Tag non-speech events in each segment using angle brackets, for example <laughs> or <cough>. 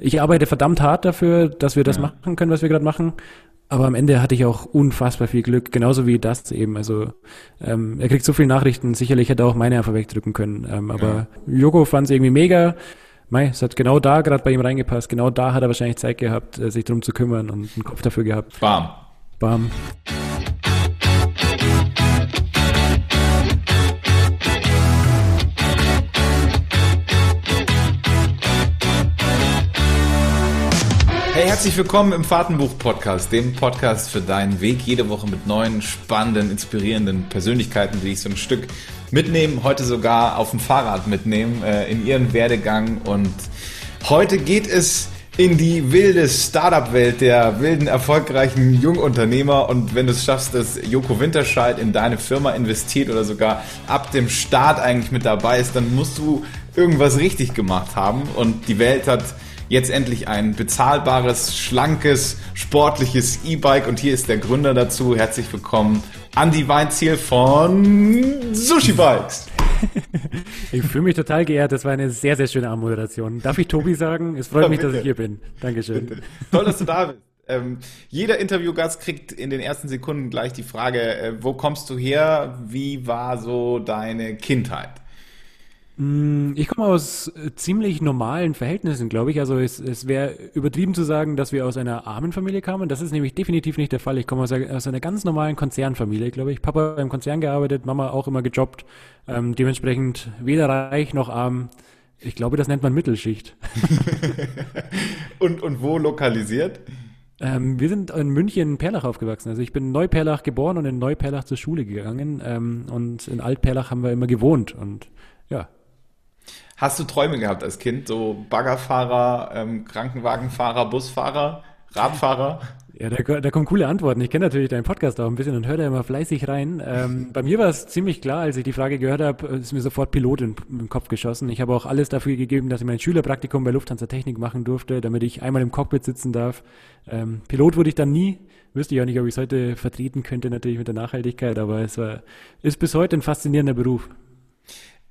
ich arbeite verdammt hart dafür, dass wir das ja. machen können, was wir gerade machen. Aber am Ende hatte ich auch unfassbar viel Glück, genauso wie das eben. Also ähm, er kriegt so viele Nachrichten, sicherlich hätte er auch meine einfach wegdrücken können. Ähm, aber ja. Joko fand es irgendwie mega. Mei, es hat genau da gerade bei ihm reingepasst. Genau da hat er wahrscheinlich Zeit gehabt, äh, sich drum zu kümmern und einen Kopf dafür gehabt. Bam. Bam. Hey, herzlich willkommen im Fahrtenbuch-Podcast, dem Podcast für deinen Weg. Jede Woche mit neuen, spannenden, inspirierenden Persönlichkeiten, die ich so ein Stück mitnehmen, heute sogar auf dem Fahrrad mitnehmen, äh, in ihren Werdegang. Und heute geht es in die wilde Startup-Welt der wilden, erfolgreichen Jungunternehmer. Und wenn du es schaffst, dass Joko Winterscheid in deine Firma investiert oder sogar ab dem Start eigentlich mit dabei ist, dann musst du irgendwas richtig gemacht haben. Und die Welt hat jetzt endlich ein bezahlbares, schlankes, sportliches E-Bike und hier ist der Gründer dazu. Herzlich willkommen, Andy Weinziel von Sushi Bikes. <laughs> Ich fühle mich total geehrt. Das war eine sehr, sehr schöne Anmoderation. Darf ich Tobi sagen? Es freut ja, mich, dass ich hier bin. Dankeschön. Bitte. Toll, dass du da bist. Ähm, jeder Interviewgast kriegt in den ersten Sekunden gleich die Frage, äh, wo kommst du her? Wie war so deine Kindheit? Mm, ich komme aus äh, ziemlich normalen Verhältnissen, glaube ich. Also es, es wäre übertrieben zu sagen, dass wir aus einer armen Familie kamen. Das ist nämlich definitiv nicht der Fall. Ich komme aus, aus einer ganz normalen Konzernfamilie, glaube ich. Papa im Konzern gearbeitet, Mama auch immer gejobbt. Ähm, dementsprechend weder reich noch arm. Ich glaube, das nennt man Mittelschicht. <laughs> und, und wo lokalisiert? Ähm, wir sind in München Perlach aufgewachsen. Also ich bin in Neuperlach geboren und in Neuperlach zur Schule gegangen. Ähm, und in Altperlach haben wir immer gewohnt. Und ja, Hast du Träume gehabt als Kind? So Baggerfahrer, ähm, Krankenwagenfahrer, Busfahrer, Radfahrer? Ja, da, da kommen coole Antworten. Ich kenne natürlich deinen Podcast auch ein bisschen und höre da immer fleißig rein. Ähm, <laughs> bei mir war es ziemlich klar, als ich die Frage gehört habe, ist mir sofort Pilot in, im Kopf geschossen. Ich habe auch alles dafür gegeben, dass ich mein Schülerpraktikum bei Lufthansa Technik machen durfte, damit ich einmal im Cockpit sitzen darf. Ähm, Pilot wurde ich dann nie. Wüsste ich auch nicht, ob ich es heute vertreten könnte, natürlich mit der Nachhaltigkeit, aber es war, ist bis heute ein faszinierender Beruf.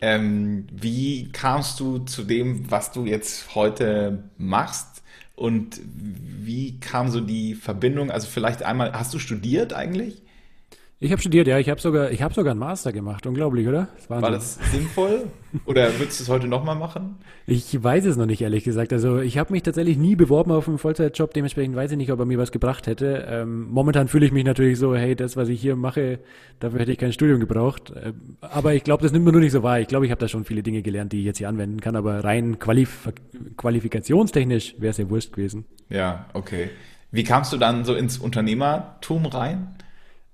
Ähm, wie kamst du zu dem, was du jetzt heute machst? Und wie kam so die Verbindung? Also vielleicht einmal, hast du studiert eigentlich? Ich habe studiert, ja. Ich habe sogar, ich habe sogar einen Master gemacht. Unglaublich, oder? Das War das sinnvoll? oder würdest du es heute nochmal machen? Ich weiß es noch nicht, ehrlich gesagt. Also ich habe mich tatsächlich nie beworben auf einen Vollzeitjob. Dementsprechend weiß ich nicht, ob er mir was gebracht hätte. Ähm, momentan fühle ich mich natürlich so, hey, das, was ich hier mache, dafür hätte ich kein Studium gebraucht. Ähm, aber ich glaube, das nimmt man nur nicht so wahr. Ich glaube, ich habe da schon viele Dinge gelernt, die ich jetzt hier anwenden kann. Aber rein qualif qualifikationstechnisch wäre es ja wurscht gewesen. Ja, okay. Wie kamst du dann so ins Unternehmertum rein?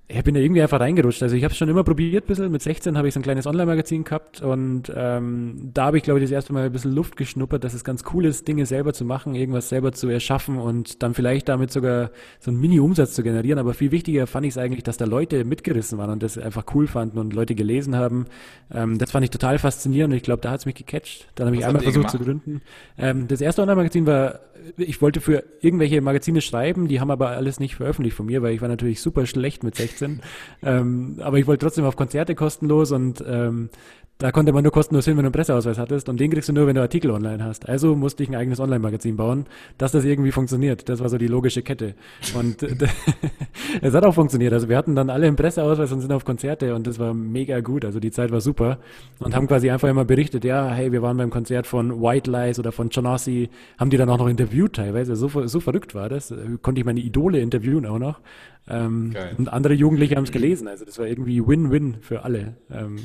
Ich bin da irgendwie einfach reingerutscht. Also ich habe es schon immer probiert, ein bisschen. Mit 16 habe ich so ein kleines Online-Magazin gehabt und ähm, da habe ich, glaube ich, das erste Mal ein bisschen Luft geschnuppert, dass es ganz cool ist, Dinge selber zu machen, irgendwas selber zu erschaffen und dann vielleicht damit sogar so einen Mini-Umsatz zu generieren. Aber viel wichtiger fand ich es eigentlich, dass da Leute mitgerissen waren und das einfach cool fanden und Leute gelesen haben. Ähm, das fand ich total faszinierend und ich glaube, da hat es mich gecatcht. Dann habe ich einmal versucht gemacht? zu gründen. Ähm, das erste Online-Magazin war ich wollte für irgendwelche Magazine schreiben, die haben aber alles nicht veröffentlicht von mir, weil ich war natürlich super schlecht mit 16. Ähm, aber ich wollte trotzdem auf Konzerte kostenlos und ähm, da konnte man nur kostenlos hin, wenn du einen Presseausweis hattest und den kriegst du nur, wenn du Artikel online hast. Also musste ich ein eigenes Online-Magazin bauen, dass das irgendwie funktioniert. Das war so die logische Kette. Und <laughs> <laughs> es hat auch funktioniert. Also wir hatten dann alle einen Presseausweis und sind auf Konzerte und das war mega gut. Also die Zeit war super und haben quasi einfach immer berichtet, ja, hey, wir waren beim Konzert von White Lies oder von Jonassi, haben die dann auch noch interviewt teilweise. So, so verrückt war das. Konnte ich meine Idole interviewen auch noch. Ähm, und andere Jugendliche haben es gelesen. Also das war irgendwie Win-Win für alle. Ähm,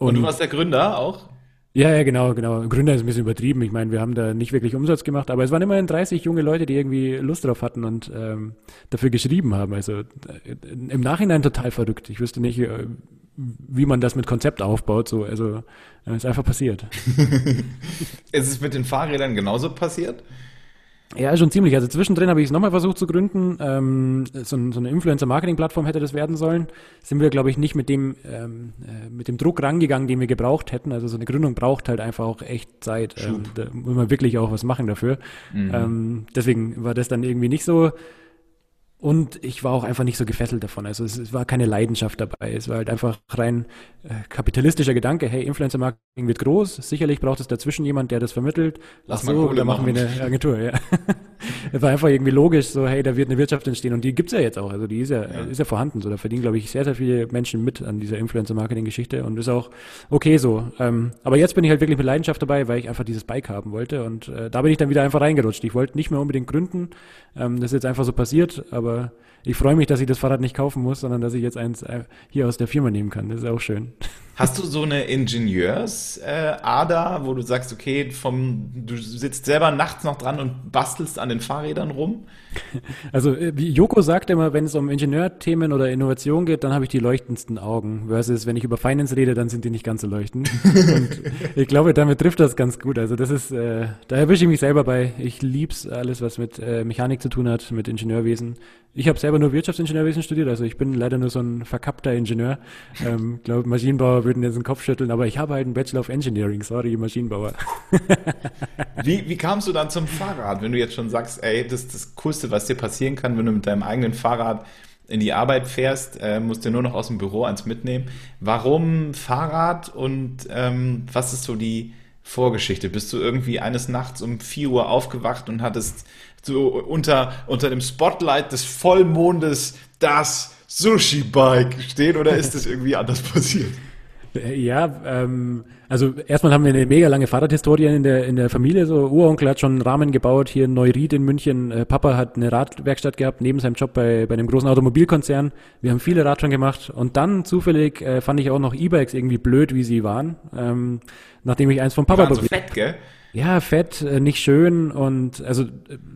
und, und du warst der Gründer auch? Ja, ja, genau, genau. Gründer ist ein bisschen übertrieben. Ich meine, wir haben da nicht wirklich Umsatz gemacht, aber es waren immerhin 30 junge Leute, die irgendwie Lust drauf hatten und ähm, dafür geschrieben haben. Also äh, im Nachhinein total verrückt. Ich wüsste nicht, äh, wie man das mit Konzept aufbaut. So, also es ist einfach passiert. <laughs> ist es mit den Fahrrädern genauso passiert? Ja, schon ziemlich. Also zwischendrin habe ich es nochmal versucht zu gründen. Ähm, so, so, eine Influencer-Marketing-Plattform hätte das werden sollen. Sind wir, glaube ich, nicht mit dem, ähm, äh, mit dem Druck rangegangen, den wir gebraucht hätten. Also so eine Gründung braucht halt einfach auch echt Zeit. Ähm, da muss man wirklich auch was machen dafür. Mhm. Ähm, deswegen war das dann irgendwie nicht so Und ich war auch einfach nicht so gefesselt davon. Also es, es war keine Leidenschaft dabei. Es war halt einfach rein äh, kapitalistischer Gedanke. Hey, Influencer-Marketing wird groß. Sicherlich braucht es dazwischen jemand, der das vermittelt. Lass Ach mal so, Kohle da machen wir eine Agentur. Ja. <laughs> es war einfach irgendwie logisch, so hey, da wird eine Wirtschaft entstehen. Und die gibt's ja jetzt auch. Also die ist ja, Ja. ist ja vorhanden. So, da verdienen, glaube ich, sehr, sehr viele Menschen mit an dieser Influencer-Marketing-Geschichte. Und ist auch okay so. Ähm, aber jetzt bin ich halt wirklich mit Leidenschaft dabei, weil ich einfach dieses Bike haben wollte. Und äh, da bin ich dann wieder einfach reingerutscht. Ich wollte nicht mehr unbedingt gründen. Ähm, das ist jetzt einfach so passiert. Aber ich freue mich, dass ich das Fahrrad nicht kaufen muss, sondern dass ich jetzt eins äh, hier aus der Firma nehmen kann. Das ist auch schön. <laughs> Hast du so eine Ingenieursader, äh, wo du sagst, okay, vom, du sitzt selber nachts noch dran und bastelst an den Fahrrädern rum? <laughs> Also äh, wie Joko sagt immer, wenn es um Ingenieurthemen oder Innovation geht, dann habe ich die leuchtendsten Augen. Versus wenn ich über Finance rede, dann sind die nicht ganz so leuchtend. <laughs> Und ich glaube, damit trifft das ganz gut. Also das ist, äh, da erwische ich mich selber bei. Ich lieb's alles, was mit äh, Mechanik zu tun hat, mit Ingenieurwesen. Ich habe selber nur Wirtschaftsingenieurwesen studiert, also ich bin leider nur so ein verkappter Ingenieur. Ähm, glaube Maschinenbauer würden jetzt den Kopf schütteln, aber ich habe halt einen Bachelor of Engineering. Sorry, Maschinenbauer. <laughs> Wie, wie kamst du dann zum Fahrrad, wenn du jetzt schon sagst, ey, das ist das Coolste, was dir passieren kann, wenn du mit deinem eigenen Fahrrad in die Arbeit fährst, äh, musst du nur noch aus dem Büro eins mitnehmen. Warum Fahrrad und ähm, was ist so die Vorgeschichte? Bist du irgendwie eines Nachts um 4 Uhr aufgewacht und hattest so unter, unter dem Spotlight des Vollmondes das Sushi-Bike stehen oder ist das irgendwie anders passiert? Äh, Ja, ähm, also erstmal haben wir eine mega lange Fahrradhistorie in der, in der Familie. So, Uronkel hat schon einen Rahmen gebaut hier in Neuried in München. Äh, Papa hat eine Radwerkstatt gehabt, neben seinem Job bei, bei einem großen Automobilkonzern. Wir haben viele Radtouren gemacht und dann zufällig äh, fand ich auch noch E-Bikes irgendwie blöd, wie sie waren. Ähm, nachdem ich eins vom Papa Waren so fett, gell? Ja, fett, äh, nicht schön und also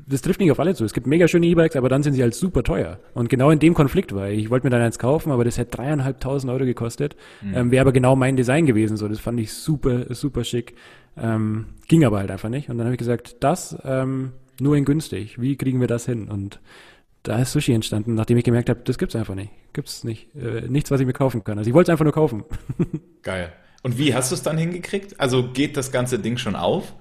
das trifft nicht auf alle zu. Es gibt mega schöne E-Bikes, aber dann sind sie halt super teuer. Und genau in dem Konflikt war ich. Ich wollte mir dann eins kaufen, aber das hätte dreieinhalbtausend Euro gekostet. Ähm, Wäre aber genau mein Design gewesen. So, das fand ich super, super schick. Ähm, ging aber halt einfach nicht. Und dann habe ich gesagt, das ähm, nur in günstig. Wie kriegen wir das hin? Und da ist Sushi entstanden, nachdem ich gemerkt habe, das gibt's einfach nicht. Gibt's nicht. Äh, nichts, was ich mir kaufen kann. Also ich wollte es einfach nur kaufen. <laughs> Geil. Und wie hast du es dann hingekriegt? Also geht das ganze Ding schon auf?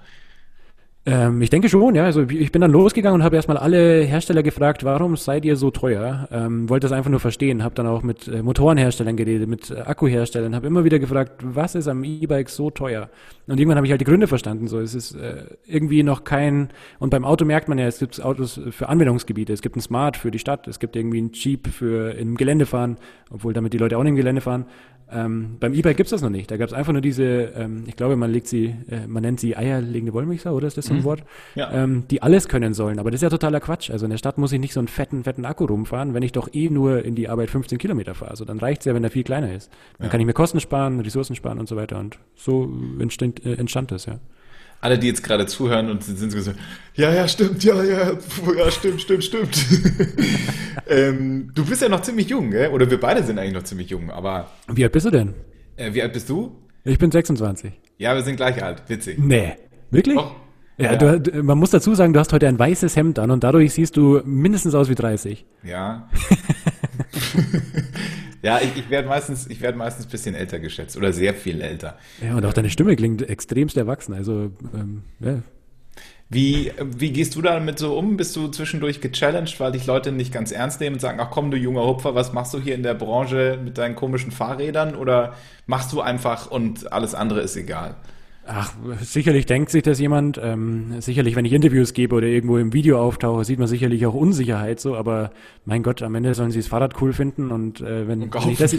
Ähm, ich denke schon, ja. Also ich bin dann losgegangen und habe erstmal alle Hersteller gefragt, warum seid ihr so teuer? Ähm, wollte das einfach nur verstehen. Habe dann auch mit äh, Motorenherstellern geredet, mit äh, Akkuherstellern, habe immer wieder gefragt, was ist am E-Bike so teuer? Und irgendwann habe ich halt die Gründe verstanden. So, es ist äh, irgendwie noch kein. Und beim Auto merkt man ja, es gibt Autos für Anwendungsgebiete. Es gibt ein Smart für die Stadt, es gibt irgendwie ein Jeep für im Gelände fahren, obwohl damit die Leute auch nicht im Gelände fahren. Ähm, beim E-Bike gibt's das noch nicht. Da gab's einfach nur diese, ähm, ich glaube, man legt sie, äh, man nennt sie eierlegende Wollmilchsau, oder ist das so ein Wort? Ja. Ähm, die alles können sollen. Aber das ist ja totaler Quatsch. Also in der Stadt muss ich nicht so einen fetten, fetten Akku rumfahren, wenn ich doch eh nur in die Arbeit 15 Kilometer fahre. Also dann reicht's ja, wenn der viel kleiner ist. Dann Ja. kann ich mir Kosten sparen, Ressourcen sparen und so weiter. Und so entstand, äh, entstand das, ja. Alle, die jetzt gerade zuhören und sind so, ja, ja, stimmt, ja, ja, ja, stimmt, stimmt, stimmt. <laughs> ähm, du bist ja noch ziemlich jung, gell? Oder wir beide sind eigentlich noch ziemlich jung, aber Wie alt bist du denn? äh, wie alt bist du? Ich bin 26. Ja, wir sind gleich alt, witzig. Nee. Wirklich? Doch. Ja, Ja. Du, man muss dazu sagen, du hast heute ein weißes Hemd an und dadurch siehst du mindestens aus wie 30. Ja. <laughs> ja, ich, ich werde meistens, ich werde meistens ein bisschen älter geschätzt oder sehr viel älter. Ja, und auch deine Stimme klingt extremst erwachsen. Also, ähm, ja. Wie, wie gehst du damit so um? Bist du zwischendurch gechallenged, weil dich Leute nicht ganz ernst nehmen und sagen, ach komm, du junger Hupfer, was machst du hier in der Branche mit deinen komischen Fahrrädern? Oder machst du einfach und alles andere ist egal? Ach, sicherlich denkt sich das jemand. Ähm, sicherlich, wenn ich Interviews gebe oder irgendwo im Video auftauche, sieht man sicherlich auch Unsicherheit so. Aber mein Gott, am Ende sollen sie das Fahrrad cool finden und äh, wenn, Und wenn ich das <laughs>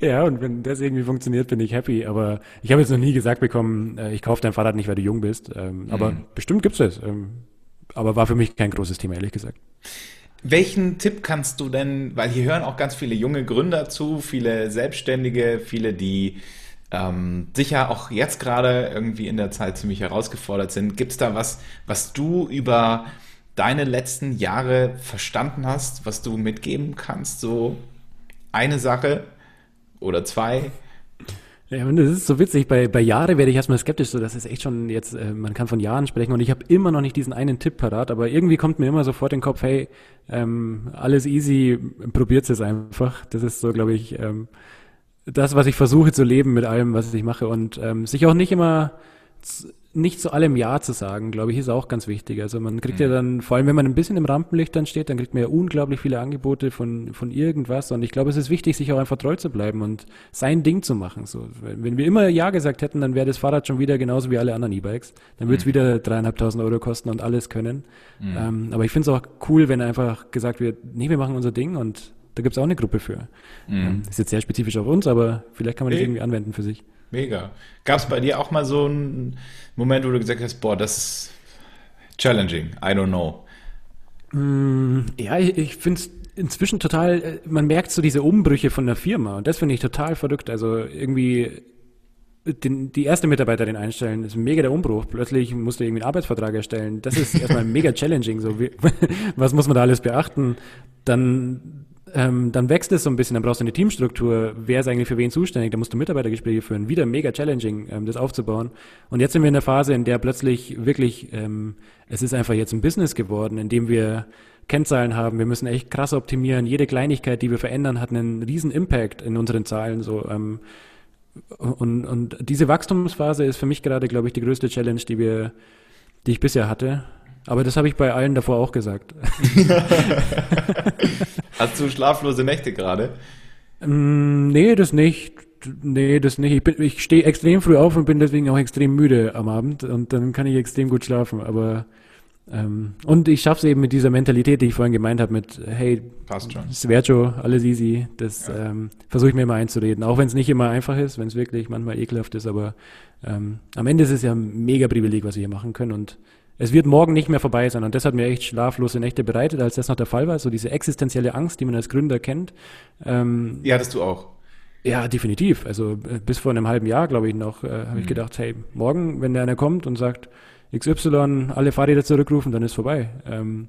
ja und wenn das irgendwie funktioniert, bin ich happy. Aber ich habe jetzt noch nie gesagt bekommen, äh, ich kaufe dein Fahrrad nicht, weil du jung bist. Ähm, aber Mhm. bestimmt gibt's das. Ähm, aber war für mich kein großes Thema, ehrlich gesagt. Welchen Tipp kannst du denn, weil hier hören auch ganz viele junge Gründer zu, viele Selbstständige, viele, die ähm, sicher auch jetzt gerade irgendwie in der Zeit ziemlich herausgefordert sind. Gibt es da was, was du über deine letzten Jahre verstanden hast, was du mitgeben kannst? So eine Sache oder zwei? Ja, das ist so witzig. Bei, bei Jahre werde ich erstmal skeptisch, so das ist echt schon jetzt, äh, man kann von Jahren sprechen und ich habe immer noch nicht diesen einen Tipp parat, aber irgendwie kommt mir immer sofort in den Kopf, hey, ähm, alles easy, probiert es einfach. Das ist so, glaube ich, ähm, das, was ich versuche zu leben mit allem, was ich mache und ähm, sich auch nicht immer nicht zu allem Ja zu sagen, glaube ich, ist auch ganz wichtig. Also man kriegt mhm. ja dann, vor allem wenn man ein bisschen im Rampenlicht dann steht, dann kriegt man ja unglaublich viele Angebote von, von irgendwas. Und ich glaube, es ist wichtig, sich auch einfach treu zu bleiben und sein Ding zu machen. So, wenn wir immer Ja gesagt hätten, dann wäre das Fahrrad schon wieder genauso wie alle anderen E-Bikes. Dann würde es mhm. wieder dreieinhalbtausend Euro kosten und alles können. Mhm. Ähm, aber ich finde es auch cool, wenn einfach gesagt wird, nee, wir machen unser Ding und da gibt es auch eine Gruppe für. Mhm. Ähm, ist jetzt sehr spezifisch auf uns, aber vielleicht kann man das irgendwie anwenden für sich. Mega. Gab es bei dir auch mal so einen Moment, wo du gesagt hast, boah, das ist challenging, I don't know? Mm, ja, ich, ich finde es inzwischen total, äh, man merkt so diese Umbrüche von der Firma und das finde ich total verrückt. Also irgendwie den, die erste Mitarbeiterin einstellen, ist mega der Umbruch. Plötzlich musst du irgendwie einen Arbeitsvertrag erstellen. Das ist erstmal <laughs> mega challenging. So, wie, <laughs> was muss man da alles beachten? Dann ähm, dann wächst es so ein bisschen, dann brauchst du eine Teamstruktur, wer ist eigentlich für wen zuständig, dann musst du Mitarbeitergespräche führen, wieder mega challenging, ähm, das aufzubauen. Und jetzt sind wir in der Phase, in der plötzlich wirklich, ähm, es ist einfach jetzt ein Business geworden, in dem wir Kennzahlen haben, wir müssen echt krass optimieren, jede Kleinigkeit, die wir verändern, hat einen riesen Impact in unseren Zahlen, so, ähm, und, und diese Wachstumsphase ist für mich gerade, glaube ich, die größte Challenge, die wir, die ich bisher hatte. Aber das habe ich bei allen davor auch gesagt. <laughs> Hast du schlaflose Nächte gerade? Mm, nee, das nicht. Nee, das nicht. Ich, ich stehe extrem früh auf und bin deswegen auch extrem müde am Abend und dann kann ich extrem gut schlafen. Aber ähm, und ich schaffe es eben mit dieser Mentalität, die ich vorhin gemeint habe, mit hey, passt schon. Svercho, alles easy. Das ja. ähm, versuche ich mir immer einzureden. Auch wenn es nicht immer einfach ist, wenn es wirklich manchmal ekelhaft ist, aber ähm, am Ende ist es ja ein mega Privileg, was wir hier machen können und es wird morgen nicht mehr vorbei sein. Und das hat mir echt schlaflose Nächte bereitet, als das noch der Fall war. So diese existenzielle Angst, die man als Gründer kennt. Ähm, die hattest du auch. Ja, definitiv. Also äh, bis vor einem halben Jahr, glaube ich, noch, äh, habe mhm. ich gedacht, hey, morgen, wenn da einer kommt und sagt, XY, alle Fahrräder zurückrufen, dann ist vorbei. Ähm,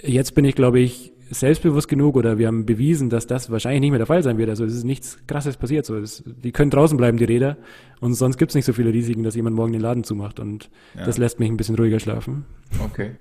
jetzt bin ich, glaube ich, selbstbewusst genug oder wir haben bewiesen, dass das wahrscheinlich nicht mehr der Fall sein wird. Also es ist nichts Krasses passiert. So, es, die können draußen bleiben, die Räder. Und sonst gibt es nicht so viele Risiken, dass jemand morgen den Laden zumacht. Und ja. das lässt mich ein bisschen ruhiger schlafen. Okay.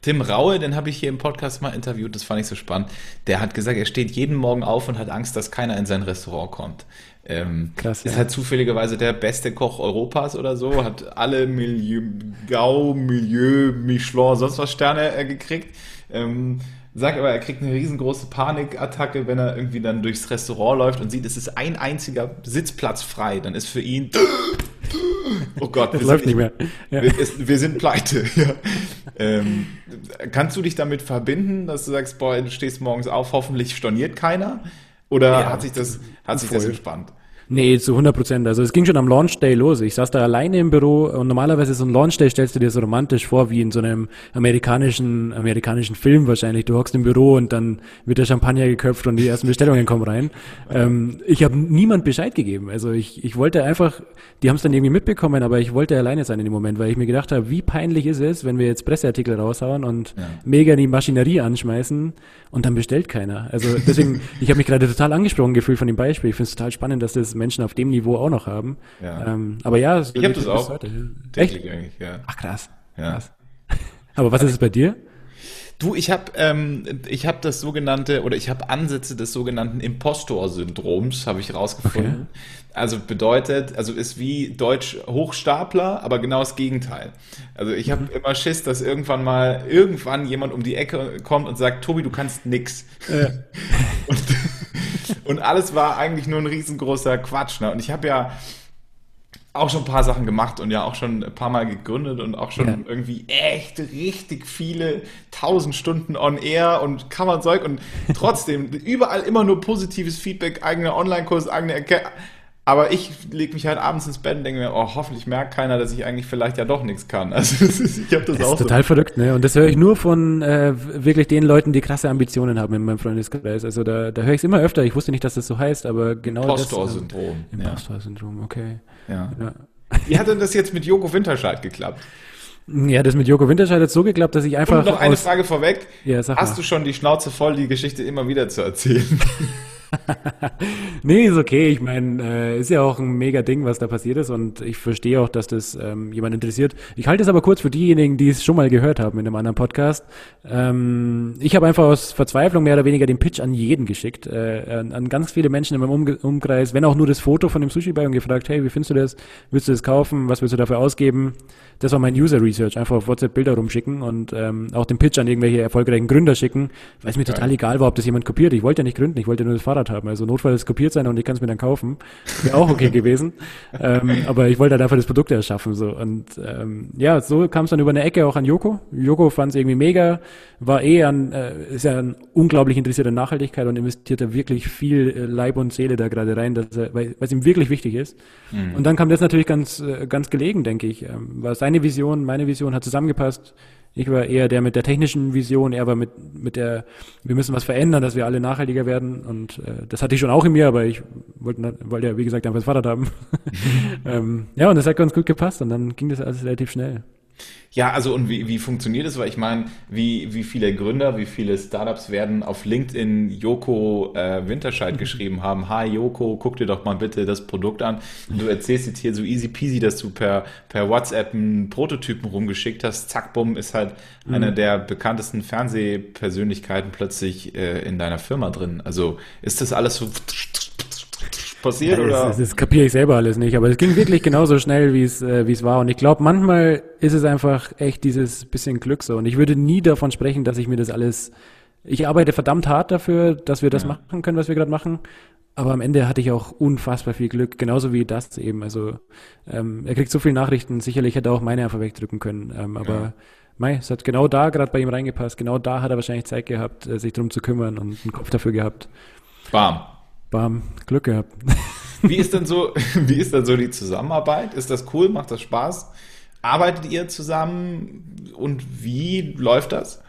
Tim Raue, den habe ich hier im Podcast mal interviewt, das fand ich so spannend. Der hat gesagt, er steht jeden Morgen auf und hat Angst, dass keiner in sein Restaurant kommt. Ähm, Krass, ist ja. halt zufälligerweise der beste Koch Europas oder so, hat alle Milieu, Gau, Milieu, Michelin, sonst was Sterne äh, gekriegt. Ähm, sagt aber, er kriegt eine riesengroße Panikattacke, wenn er irgendwie dann durchs Restaurant läuft und sieht, es ist ein einziger Sitzplatz frei. Dann ist für ihn, oh Gott, das läuft nicht mehr. Ja. Wir, es, wir, sind pleite. <laughs> Ja. Ähm, kannst du dich damit verbinden, dass du sagst, boah, du stehst morgens auf, hoffentlich storniert keiner? Oder ja, hat sich das, hat sich das entspannt? Nee, zu 100 Prozent. Also es ging schon am Launch Day los. Ich saß da alleine im Büro und normalerweise so ein Launch Day stellst du dir so romantisch vor wie in so einem amerikanischen amerikanischen Film wahrscheinlich. Du hockst im Büro und dann wird der Champagner geköpft und die ersten Bestellungen kommen rein. Ähm, ich habe niemand Bescheid gegeben. Also ich, ich wollte einfach, die haben es dann irgendwie mitbekommen, aber ich wollte alleine sein in dem Moment, weil ich mir gedacht habe, wie peinlich ist es, wenn wir jetzt Presseartikel raushauen und ja. mega die Maschinerie anschmeißen und dann bestellt keiner. Also deswegen, <laughs> ich habe mich gerade total angesprochen gefühlt von dem Beispiel. Ich finde es total spannend, dass das Menschen auf dem Niveau auch noch haben. Ja. Ähm, aber ja, es ich habe das auch. Echt? Eigentlich, ja. Ach krass. Ja. krass. <laughs> aber was ist es bei dir? Du, ich habe ähm, ich habe das sogenannte oder ich habe Ansätze des sogenannten Impostor-Syndroms habe ich rausgefunden. Okay. Also bedeutet, also ist wie Deutsch Hochstapler, aber genau das Gegenteil. Also ich habe mhm. immer Schiss, dass irgendwann mal irgendwann jemand um die Ecke kommt und sagt, Tobi, du kannst nix. Ja. <laughs> <laughs> und, und alles war eigentlich nur ein riesengroßer Quatsch. Ne? Und ich habe ja auch schon ein paar Sachen gemacht und ja auch schon ein paar Mal gegründet und auch schon ja. irgendwie echt richtig viele tausend Stunden on air und Kammerzeug und trotzdem <laughs> überall immer nur positives Feedback, eigener Online-Kurs, eigene Erkenntnis aber ich lege mich halt abends ins Bett und denke mir, oh, hoffentlich merkt keiner, dass ich eigentlich vielleicht ja doch nichts kann. <laughs> Also ist, ich habe das, das auch. ist total so. verrückt, ne? Und das höre ich nur von äh, wirklich den Leuten, die krasse Ambitionen haben in meinem Freundeskreis. Also da, da höre ich es immer öfter. Ich wusste nicht, dass das so heißt, aber genau Impostor-Syndrom. das. Impostor-Syndrom, ja. okay. Ja. ja. Wie hat denn das jetzt mit Joko Winterscheid geklappt? Ja, das mit Joko Winterscheid hat so geklappt, dass ich einfach. Und noch eine Frage vorweg. Ja, sag Hast mal. du schon die Schnauze voll, die Geschichte immer wieder zu erzählen? <laughs> nee, ist okay. Ich meine, äh, ist ja auch ein mega Ding, was da passiert ist und ich verstehe auch, dass das ähm, jemand interessiert. Ich halte es aber kurz für diejenigen, die es schon mal gehört haben in einem anderen Podcast. Ähm, ich habe einfach aus Verzweiflung mehr oder weniger den Pitch an jeden geschickt, äh, an, an, ganz viele Menschen in meinem um Umkreis, wenn auch nur das Foto von dem Sushi-Bar und gefragt, hey, wie findest du das? Willst du das kaufen? Was willst du dafür ausgeben? Das war mein User Research. Einfach auf WhatsApp Bilder rumschicken und ähm, auch den Pitch an irgendwelche erfolgreichen Gründer schicken, weil es mir total egal war, ob das jemand kopiert. Ich wollte ja nicht gründen, ich wollte nur das Fahrrad haben. Also notfalls kopiert sein und ich kann es mir dann kaufen. Wäre auch okay gewesen. <laughs> ähm, aber ich wollte halt einfach das Produkt erschaffen. So. Und ähm, ja, so kam es dann über eine Ecke auch an Joko. Joko fand es irgendwie mega, war eh an, äh, ist ja ein unglaublich interessierter Nachhaltigkeit und investiert da wirklich viel äh, Leib und Seele da gerade rein, dass er, weil es ihm wirklich wichtig ist. Mhm. Und dann kam das natürlich ganz, äh, ganz gelegen, denke ich. Ähm, war seine Vision, meine Vision hat zusammengepasst. Ich war eher der mit der technischen Vision, er war mit, mit der, wir müssen was verändern, dass wir alle nachhaltiger werden. Und äh, das hatte ich schon auch in mir, aber ich wollte, wollte ja, wie gesagt, einfach das Fahrrad haben. <laughs> ähm, ja, und das hat ganz gut gepasst und dann ging das alles relativ schnell. Ja, also und wie, wie funktioniert es? Weil ich meine, wie, wie viele Gründer, wie viele Startups werden auf LinkedIn Joko äh, Winterscheid <laughs> geschrieben haben, hi Joko, guck dir doch mal bitte das Produkt an. Du erzählst jetzt hier so easy peasy, dass du per, per WhatsApp einen Prototypen rumgeschickt hast. Zack, bumm, ist halt mhm. einer der bekanntesten Fernsehpersönlichkeiten plötzlich äh, in deiner Firma drin. Also ist das alles so passiert ja, oder? Das, das kapiere ich selber alles nicht, aber es ging wirklich genauso schnell, wie es äh, wie es war. Und ich glaube, manchmal ist es einfach echt dieses bisschen Glück so. Und ich würde nie davon sprechen, dass ich mir das alles. Ich arbeite verdammt hart dafür, dass wir das ja. machen können, was wir gerade machen. Aber am Ende hatte ich auch unfassbar viel Glück, genauso wie das eben. Also ähm, er kriegt so viele Nachrichten, sicherlich hätte er auch meine einfach wegdrücken können. Ähm, aber ja. Mei, es hat genau da gerade bei ihm reingepasst. Genau da hat er wahrscheinlich Zeit gehabt, äh, sich drum zu kümmern und einen Kopf dafür gehabt. Bam. Bam, Glück gehabt. <laughs> Wie ist denn so, <laughs> wie ist denn so die Zusammenarbeit? Ist das cool? Macht das Spaß? Arbeitet ihr zusammen und wie läuft das?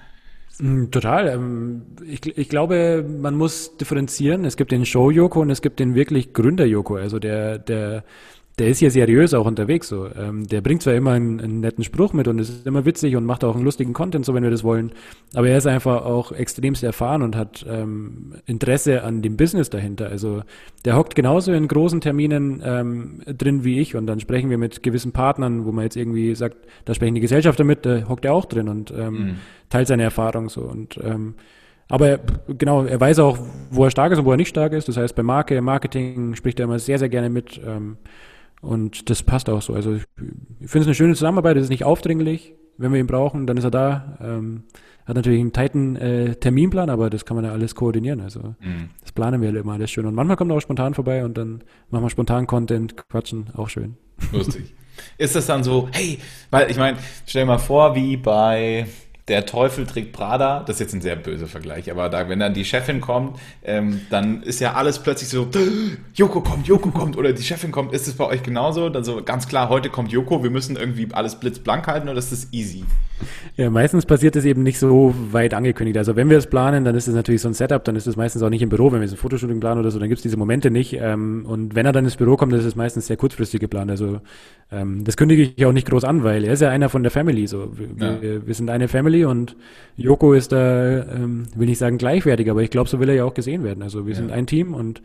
Mm, total. Ähm, ich, ich glaube, man muss differenzieren. Es gibt den Show-Joko und es gibt den wirklich Gründer-Joko. Also der, der der ist hier seriös auch unterwegs so. Ähm, der bringt zwar immer einen, einen, netten Spruch mit und ist immer witzig und macht auch einen lustigen Content, so wenn wir das wollen, aber er ist einfach auch extremst erfahren und hat ähm, Interesse an dem Business dahinter. Also der hockt genauso in großen Terminen ähm, drin wie ich und dann sprechen wir mit gewissen Partnern, wo man jetzt irgendwie sagt, da sprechen die Gesellschafter mit, da hockt er auch drin und ähm, mhm. teilt seine Erfahrung so und ähm, aber genau, er weiß auch, wo er stark ist und wo er nicht stark ist. Das heißt, bei Marke, Marketing spricht er immer sehr, sehr gerne mit. Ähm, und das passt auch so. Also ich, ich finde es eine schöne Zusammenarbeit, es ist nicht aufdringlich. Wenn wir ihn brauchen, dann ist er da. Ähm, hat natürlich einen tighten äh, Terminplan, aber das kann man ja alles koordinieren. Also mhm. das planen wir immer alles schön. Und manchmal kommt er auch spontan vorbei und dann machen wir spontan Content, quatschen, auch schön. Lustig. Ist das dann so, hey, weil ich meine, stell dir mal vor, wie bei der Teufel trägt Prada, das ist jetzt ein sehr böser Vergleich, aber da, wenn dann die Chefin kommt, ähm, dann ist ja alles plötzlich so, Joko kommt, Joko kommt oder die Chefin kommt, ist es bei euch genauso? Dann so ganz klar, heute kommt Joko, wir müssen irgendwie alles blitzblank halten oder ist das easy? Ja, meistens passiert es eben nicht so weit angekündigt. Also wenn wir es planen, dann ist es natürlich so ein Setup, dann ist es meistens auch nicht im Büro, wenn wir jetzt ein Fotoshooting planen oder so, dann gibt es diese Momente nicht. Ähm, und wenn er dann ins Büro kommt, dann ist es meistens sehr kurzfristig geplant. Also ähm, das kündige ich auch nicht groß an, weil er ist ja einer von der Family. So. Wir, ja. wir, sind eine Family und Joko ist da, ähm, will nicht sagen gleichwertig, aber ich glaube, so will er ja auch gesehen werden. Also wir ja. sind ein Team und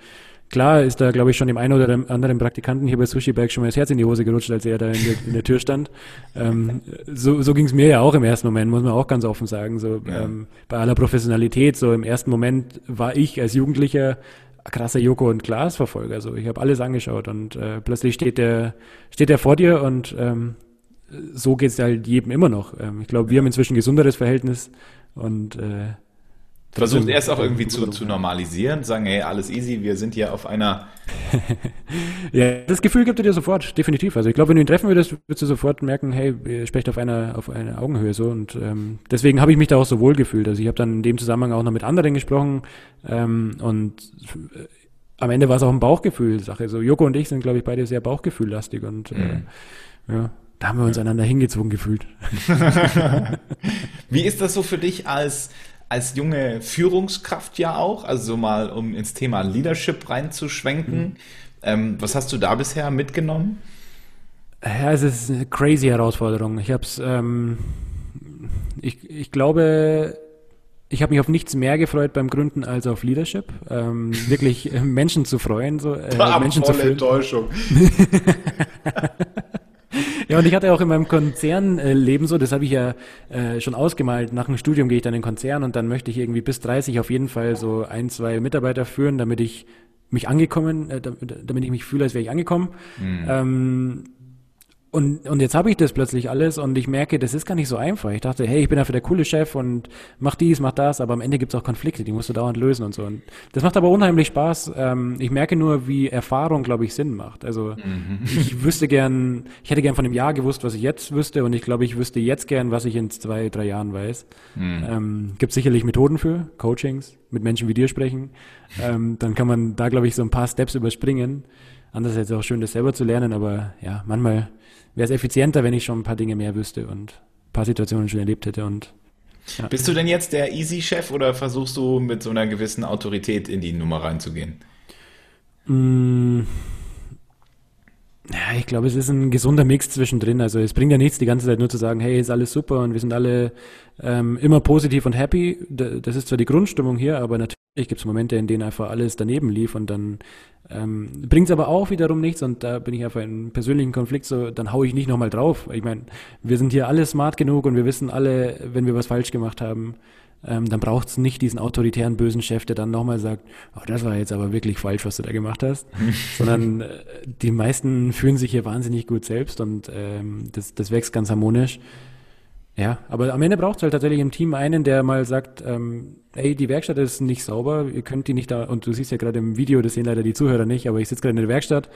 Klar ist da, glaube ich, schon dem einen oder anderen Praktikanten hier bei Sushi Bag schon mal das Herz in die Hose gerutscht, als er da in der, in der Tür stand. Ähm, so so ging es mir ja auch im ersten Moment, muss man auch ganz offen sagen. So ja. ähm, bei aller Professionalität, so im ersten Moment war ich als Jugendlicher krasser Joko und Glas Verfolger. Also ich habe alles angeschaut und äh, plötzlich steht der steht der vor dir und ähm, so geht's halt jedem immer noch. Ähm, ich glaube, wir haben inzwischen ein gesunderes Verhältnis und äh, Versucht er es auch irgendwie zu, zu normalisieren, sagen, hey, alles easy, wir sind hier auf einer. <laughs> ja, das Gefühl gibt er dir sofort, definitiv. Also ich glaube, wenn du ihn treffen würdest, würdest du sofort merken, hey, ihr sprecht auf einer, auf einer Augenhöhe so. Und ähm, deswegen habe ich mich da auch so wohl gefühlt. Also ich habe dann in dem Zusammenhang auch noch mit anderen gesprochen ähm, und äh, am Ende war es auch ein Bauchgefühl-Sache. Also Joko und ich sind, glaube ich, beide sehr bauchgefühllastig und äh, mhm. äh, ja. Da haben wir uns einander hingezogen gefühlt. <laughs> <laughs> Wie ist das so für dich als als junge Führungskraft ja auch, also mal um ins Thema Leadership reinzuschwenken. Mhm. Ähm, was hast du da bisher mitgenommen? Ja, es ist eine crazy Herausforderung. Ich habe es, ähm, ich, ich glaube, ich habe mich auf nichts mehr gefreut beim Gründen als auf Leadership. Ähm, wirklich äh, Menschen zu freuen, so äh, <laughs> Menschen zu führen. Enttäuschung. <laughs> ja, und ich hatte auch in meinem Konzernleben so, das habe ich ja äh, schon ausgemalt. Nach dem Studium gehe ich dann in den Konzern und dann möchte ich irgendwie bis 30 auf jeden Fall so ein, zwei Mitarbeiter führen, damit ich mich angekommen, äh, damit ich mich fühle, als wäre ich angekommen. Mhm. Ähm, und, und jetzt habe ich das plötzlich alles und ich merke, das ist gar nicht so einfach. Ich dachte, hey, ich bin dafür der coole Chef und mach dies, mach das, aber am Ende gibt es auch Konflikte, die musst du dauernd lösen und so. Und das macht aber unheimlich Spaß. Ähm, ich merke nur, wie Erfahrung, glaube ich, Sinn macht. Also mhm. ich wüsste gern, ich hätte gern von einem Jahr gewusst, was ich jetzt wüsste und ich glaube, ich wüsste jetzt gern, was ich in zwei, drei Jahren weiß. Mhm. Ähm, gibt sicherlich Methoden für, Coachings, mit Menschen wie dir sprechen. Ähm, dann kann man da, glaube ich, so ein paar Steps überspringen. Andererseits ist es auch schön, das selber zu lernen, aber ja, manchmal wäre es effizienter, wenn ich schon ein paar Dinge mehr wüsste und ein paar Situationen schon erlebt hätte und ja. Bist du denn jetzt der Easy-Chef oder versuchst du mit so einer gewissen Autorität in die Nummer reinzugehen? Mm, ja, ich glaube, es ist ein gesunder Mix zwischendrin. Also es bringt ja nichts, die ganze Zeit nur zu sagen, hey, ist alles super und wir sind alle ähm, immer positiv und happy. Das ist zwar die Grundstimmung hier, aber natürlich gibt es Momente, in denen einfach alles daneben lief und dann ähm, bringt es aber auch wiederum nichts und da bin ich einfach in einem persönlichen Konflikt, so dann haue ich nicht nochmal drauf. Ich meine, wir sind hier alle smart genug und wir wissen alle, wenn wir was falsch gemacht haben, ähm, dann braucht es nicht diesen autoritären bösen Chef, der dann nochmal sagt, oh, das war jetzt aber wirklich falsch, was du da gemacht hast, <laughs> sondern äh, die meisten fühlen sich hier wahnsinnig gut selbst und ähm, das, das wächst ganz harmonisch. Ja, aber am Ende braucht es halt tatsächlich im Team einen, der mal sagt, ähm, ey, die Werkstatt ist nicht sauber, ihr könnt die nicht da, und du siehst ja gerade im Video, das sehen leider die Zuhörer nicht, aber ich sitze gerade in der Werkstatt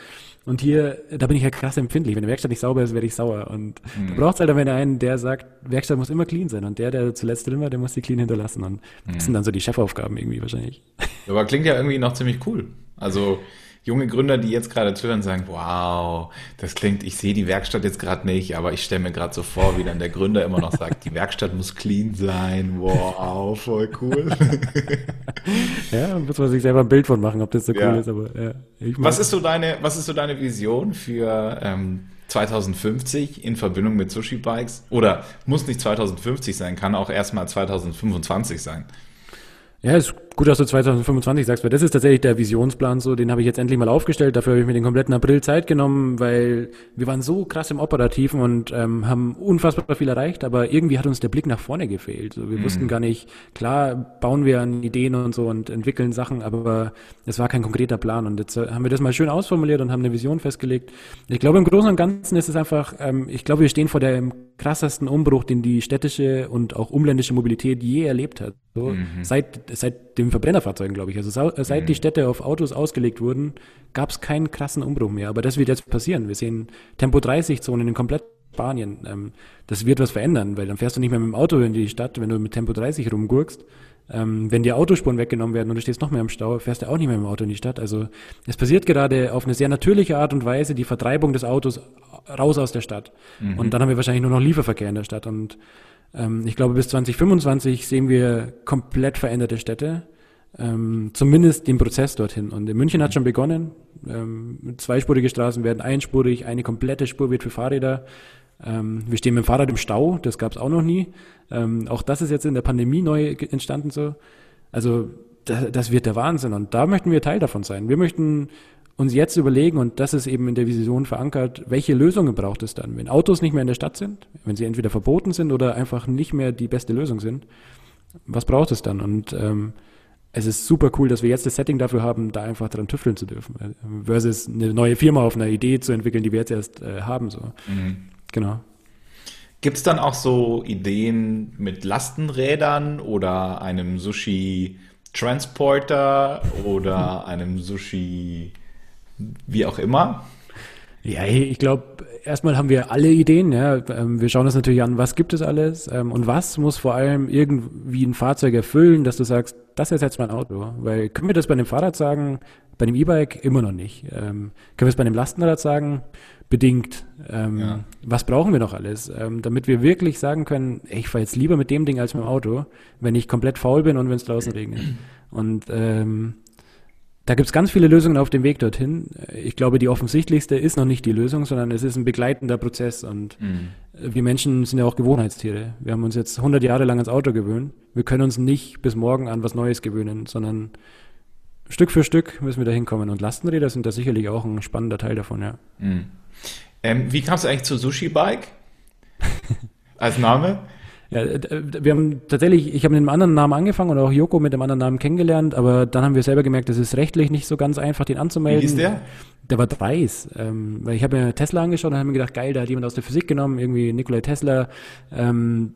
und hier, da bin ich ja krass empfindlich. Wenn die Werkstatt nicht sauber ist, werde ich sauer. Und mhm. du brauchst halt am Ende einen, der sagt, Werkstatt muss immer clean sein und der, der zuletzt drin war, der muss die clean hinterlassen. Und das mhm. sind dann so die Chefaufgaben irgendwie wahrscheinlich. Aber klingt ja irgendwie noch ziemlich cool. Also junge Gründer, die jetzt gerade zuhören, sagen, wow, das klingt, ich sehe die Werkstatt jetzt gerade nicht, aber ich stelle mir gerade so vor, wie dann der Gründer immer noch sagt, die Werkstatt muss clean sein. Wow, voll cool. <laughs> ja, muss man sich selber ein Bild von machen, ob das so ja. cool ist, aber ja. was ist so deine, was ist so deine Vision für ähm, 2050 in Verbindung mit Sushi Bikes? Oder muss nicht 2050 sein, kann auch erstmal 2025 sein. Ja, ist gut, dass du 2025 sagst, weil das ist tatsächlich der Visionsplan so, den habe ich jetzt endlich mal aufgestellt. Dafür habe ich mir den kompletten April Zeit genommen, weil wir waren so krass im Operativen und ähm, haben unfassbar viel erreicht, aber irgendwie hat uns der Blick nach vorne gefehlt. So, wir mhm. wussten gar nicht, klar bauen wir an Ideen und so und entwickeln Sachen, aber es war kein konkreter Plan. Und jetzt äh, haben wir das mal schön ausformuliert und haben eine Vision festgelegt. Ich glaube, im Großen und Ganzen ist es einfach, ähm, ich glaube, wir stehen vor dem krassesten Umbruch, den die städtische und auch umländische Mobilität je erlebt hat. So, mhm. seit, seit den Verbrennerfahrzeugen, glaube ich. Also seit mhm. die Städte auf Autos ausgelegt wurden, gab es keinen krassen Umbruch mehr. Aber das wird jetzt passieren. Wir sehen Tempo 30-Zonen in komplett Spanien. Ähm, das wird was verändern, weil dann fährst du nicht mehr mit dem Auto in die Stadt, wenn du mit Tempo 30 rumgurkst. Ähm, wenn die Autospuren weggenommen werden und du stehst noch mehr im Stau, fährst du auch nicht mehr mit dem Auto in die Stadt. Also es passiert gerade auf eine sehr natürliche Art und Weise die Vertreibung des Autos raus aus der Stadt. Mhm. Und dann haben wir wahrscheinlich nur noch Lieferverkehr in der Stadt. Und ähm, ich glaube, bis 2025 sehen wir komplett veränderte Städte. Ähm, zumindest den Prozess dorthin. Und in München hat schon begonnen. Ähm, zweispurige Straßen werden einspurig, eine komplette Spur wird für Fahrräder. Ähm, wir stehen mit dem Fahrrad im Stau, das gab es auch noch nie. Ähm, auch das ist jetzt in der Pandemie neu entstanden so. Also das, das wird der Wahnsinn und da möchten wir Teil davon sein. Wir möchten uns jetzt überlegen, und das ist eben in der Vision verankert, welche Lösungen braucht es dann, wenn Autos nicht mehr in der Stadt sind, wenn sie entweder verboten sind oder einfach nicht mehr die beste Lösung sind. Was braucht es dann? Und ähm, es ist super cool, dass wir jetzt das Setting dafür haben, da einfach dran tüfteln zu dürfen, äh, versus eine neue Firma auf einer Idee zu entwickeln, die wir jetzt erst äh, haben. So. Mhm. Genau. Gibt es dann auch so Ideen mit Lastenrädern oder einem Sushi Transporter oder einem Sushi wie auch immer? Ja, ich glaube, erstmal haben wir alle Ideen. Ja. Ähm, wir schauen uns natürlich an, was gibt es alles ähm, und was muss vor allem irgendwie ein Fahrzeug erfüllen, dass du sagst, das ersetzt mein Auto. Weil können wir das bei einem Fahrrad sagen, bei einem E-Bike immer noch nicht. Ähm, können wir es bei einem Lastenrad sagen? Bedingt. Ja. Was brauchen wir noch alles? Damit wir wirklich sagen können, ich fahre jetzt lieber mit dem Ding als mit dem Auto, wenn ich komplett faul bin und wenn es draußen regnet. Und ähm, da gibt es ganz viele Lösungen auf dem Weg dorthin. Ich glaube, die offensichtlichste ist noch nicht die Lösung, sondern es ist ein begleitender Prozess. Und mhm. wir Menschen sind ja auch Gewohnheitstiere. Wir haben uns jetzt 100 Jahre lang ans Auto gewöhnt. Wir können uns nicht bis morgen an was Neues gewöhnen, sondern Stück für Stück müssen wir da hinkommen. Und Lastenräder sind da sicherlich auch ein spannender Teil davon, ja. Mhm. Ähm, wie kamst du eigentlich zu Sushi Bike? <laughs> Als Name? Ja, wir haben tatsächlich, ich habe mit einem anderen Namen angefangen und auch Joko mit einem anderen Namen kennengelernt, aber dann haben wir selber gemerkt, es ist rechtlich nicht so ganz einfach, den anzumelden. Wie ist der? Der war Dreis. Ähm, weil ich habe mir Tesla angeschaut und habe mir gedacht, geil, da hat jemand aus der Physik genommen, irgendwie Nikolai Tesla. Ähm,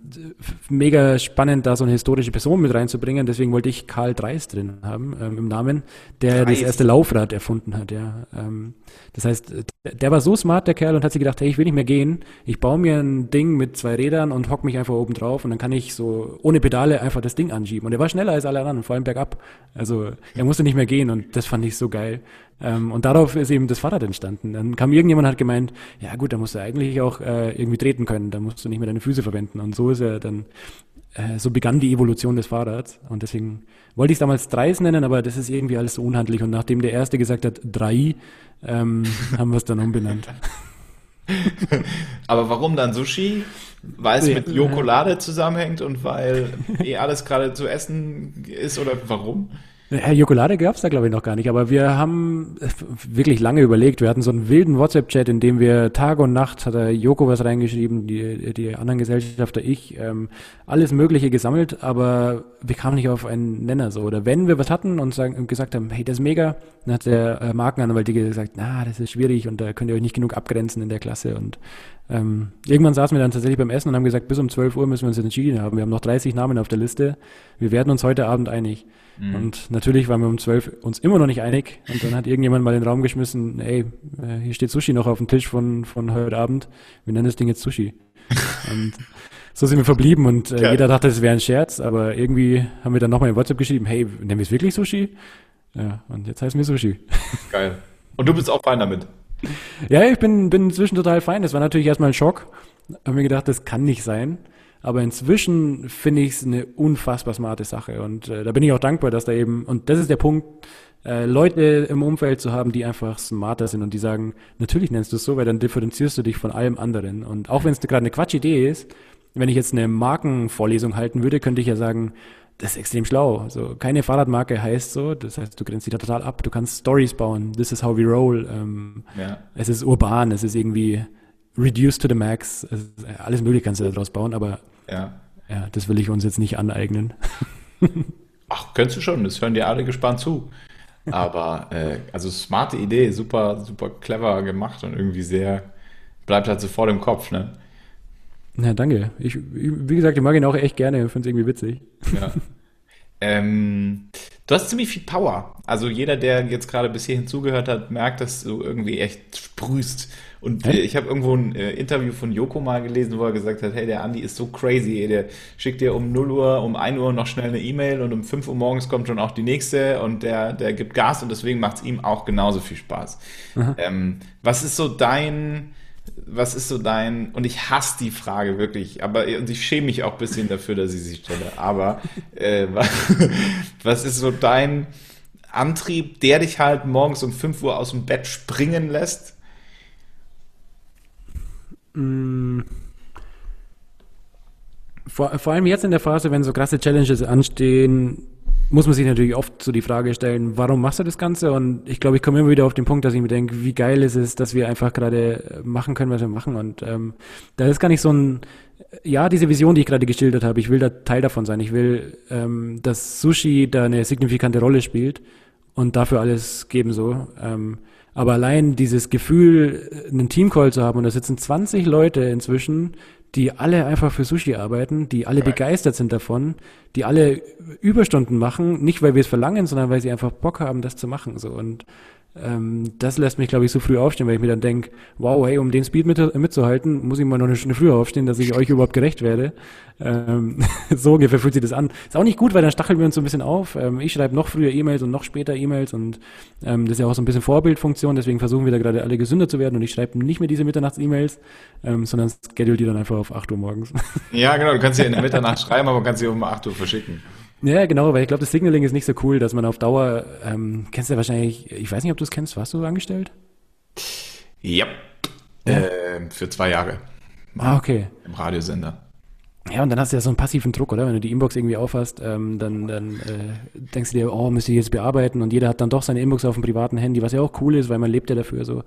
mega spannend, da so eine historische Person mit reinzubringen. Deswegen wollte ich Karl Dreis drin haben ähm, im Namen, der Dreis. das erste Laufrad erfunden hat. Ja. Ähm, das heißt, der war so smart, der Kerl, und hat sich gedacht, hey, ich will nicht mehr gehen. Ich baue mir ein Ding mit zwei Rädern und hock mich einfach oben drauf und dann kann ich so ohne Pedale einfach das Ding anschieben. Und er war schneller als alle anderen, vor allem bergab. Also er musste nicht mehr gehen und das fand ich so geil. Ähm, und darauf ist eben das Fahrrad entstanden. Dann kam irgendjemand und hat gemeint, ja gut, da musst du eigentlich auch äh, irgendwie treten können, da musst du nicht mehr deine Füße verwenden. Und so ist er dann, äh, so begann die Evolution des Fahrrads. Und deswegen wollte ich es damals Dreis nennen, aber das ist irgendwie alles so unhandlich. Und nachdem der Erste gesagt hat, Drei, ähm, <laughs> haben wir es dann umbenannt. aber warum dann Sushi? Weil es mit Jokolade zusammenhängt und weil eh alles gerade zu essen ist oder warum? Herr Jokolade gab es da, glaube ich, noch gar nicht, aber wir haben wirklich lange überlegt. Wir hatten so einen wilden WhatsApp-Chat, in dem wir Tag und Nacht, hat der Joko was reingeschrieben, die, die anderen Gesellschafter, ich, ähm, alles Mögliche gesammelt, aber wir kamen nicht auf einen Nenner so. Oder wenn wir was hatten und, sagen, gesagt haben, hey, das ist mega, dann hat der äh, Markenanwalt gesagt, na, das ist schwierig und da könnt ihr euch nicht genug abgrenzen in der Klasse. Und ähm, irgendwann saßen wir dann tatsächlich beim Essen und haben gesagt, bis um 12 Uhr müssen wir uns entschieden haben. Wir haben noch 30 Namen auf der Liste. Wir werden uns heute Abend einig. Mhm. Und natürlich waren wir um zwölf uns immer noch nicht einig. Und dann hat irgendjemand mal in den Raum geschmissen, ey, äh, hier steht Sushi noch auf dem Tisch von, von heute Abend. Wir nennen das Ding jetzt Sushi. <laughs> und so sind wir verblieben und äh, jeder dachte, es wäre ein Scherz, aber irgendwie haben wir dann nochmal in WhatsApp geschrieben, hey, nennen wir es wirklich Sushi? Ja, und jetzt heißen wir Sushi. <laughs> Geil. Und du bist auch fein damit? Ja, ich bin, bin inzwischen total fein. Das war natürlich erstmal ein Schock. Hab mir gedacht, das kann nicht sein. Aber inzwischen finde ich es eine unfassbar smarte Sache. Und äh, da bin ich auch dankbar, dass da eben, und das ist der Punkt, äh, Leute im Umfeld zu haben, die einfach smarter sind und die sagen, natürlich nennst du es so, weil dann differenzierst du dich von allem anderen. Und auch wenn es gerade eine Quatschidee ist, wenn ich jetzt eine Markenvorlesung halten würde, könnte ich ja sagen, das ist extrem schlau. Also keine Fahrradmarke heißt so, das heißt, du grenzt dich da total ab, du kannst Stories bauen, this is how we roll. Ähm, ja. Es ist urban, es ist irgendwie reduced to the max, alles mögliche kannst du daraus bauen, aber ja. Ja, das will ich uns jetzt nicht aneignen. <laughs> Ach, könntest du schon, das hören dir alle gespannt zu. Aber, äh, also smarte Idee, super, super clever gemacht und irgendwie sehr, bleibt halt sofort im Kopf, ne? Na, danke. Ich, wie gesagt, ich mag ihn auch echt gerne, finde es irgendwie witzig. Ja. <laughs> ähm, du hast ziemlich viel Power. Also jeder, der jetzt gerade bis hierhin zugehört hat, merkt, dass du irgendwie echt sprühst und äh, ich habe irgendwo ein äh, Interview von Joko mal gelesen, wo er gesagt hat, hey, der Andi ist so crazy, der schickt dir um 0 Uhr, um 1 Uhr noch schnell eine E-Mail und um 5 Uhr morgens kommt schon auch die nächste und der, der gibt Gas und deswegen macht es ihm auch genauso viel Spaß. Ähm, was ist so dein, was ist so dein, und ich hasse die Frage wirklich, aber und ich schäme mich auch ein bisschen dafür, dass ich sie stelle, aber äh, was, <laughs> was ist so dein Antrieb, der dich halt morgens um 5 Uhr aus dem Bett springen lässt? Mm. Vor, vor allem jetzt in der Phase, wenn so krasse Challenges anstehen, muss man sich natürlich oft so die Frage stellen, warum machst du das Ganze? Und ich glaube, ich komme immer wieder auf den Punkt, dass ich mir denke, wie geil ist es, dass wir einfach gerade machen können, was wir machen. Und ähm, da ist gar nicht so ein, ja, diese Vision, die ich gerade geschildert habe, ich will da Teil davon sein. Ich will, ähm, dass Sushi da eine signifikante Rolle spielt und dafür alles geben so. Ähm, aber allein dieses Gefühl, einen Teamcall zu haben und da sitzen 20 Leute inzwischen, die alle einfach für Sushi arbeiten, die alle begeistert sind davon, die alle Überstunden machen, nicht weil wir es verlangen, sondern weil sie einfach Bock haben, das zu machen. So und ähm, das lässt mich, glaube ich, so früh aufstehen, weil ich mir dann denke, wow, hey, um den Speed mit, mitzuhalten, muss ich mal noch eine Stunde früher aufstehen, dass ich euch überhaupt gerecht werde. Ähm, <laughs> so ungefähr fühlt sich das an. Ist auch nicht gut, weil dann stacheln wir uns so ein bisschen auf. Ähm, ich schreibe noch früher E-Mails und noch später E-Mails und ähm, das ist ja auch so ein bisschen Vorbildfunktion, deswegen versuchen wir da gerade alle gesünder zu werden und ich schreibe nicht mehr diese Mitternachts-E-Mails, ähm, sondern schedule die dann einfach auf 8 Uhr morgens. Ja, genau, du kannst sie in der Mitternacht schreiben, aber kannst sie um 8 Uhr verschicken. Ja, genau, weil ich glaube, das Signaling ist nicht so cool, dass man auf Dauer, ähm, kennst du ja wahrscheinlich, ich weiß nicht, ob du es kennst, warst du angestellt? Ja. ja. Äh, für zwei Jahre. Ah, okay. Im Radiosender. Ja, und dann hast du ja so einen passiven Druck, oder? Wenn du die Inbox irgendwie aufhast, ähm, dann, dann äh, denkst du dir, oh, müsste ich jetzt bearbeiten und jeder hat dann doch seine Inbox auf dem privaten Handy, was ja auch cool ist, weil man lebt ja dafür so.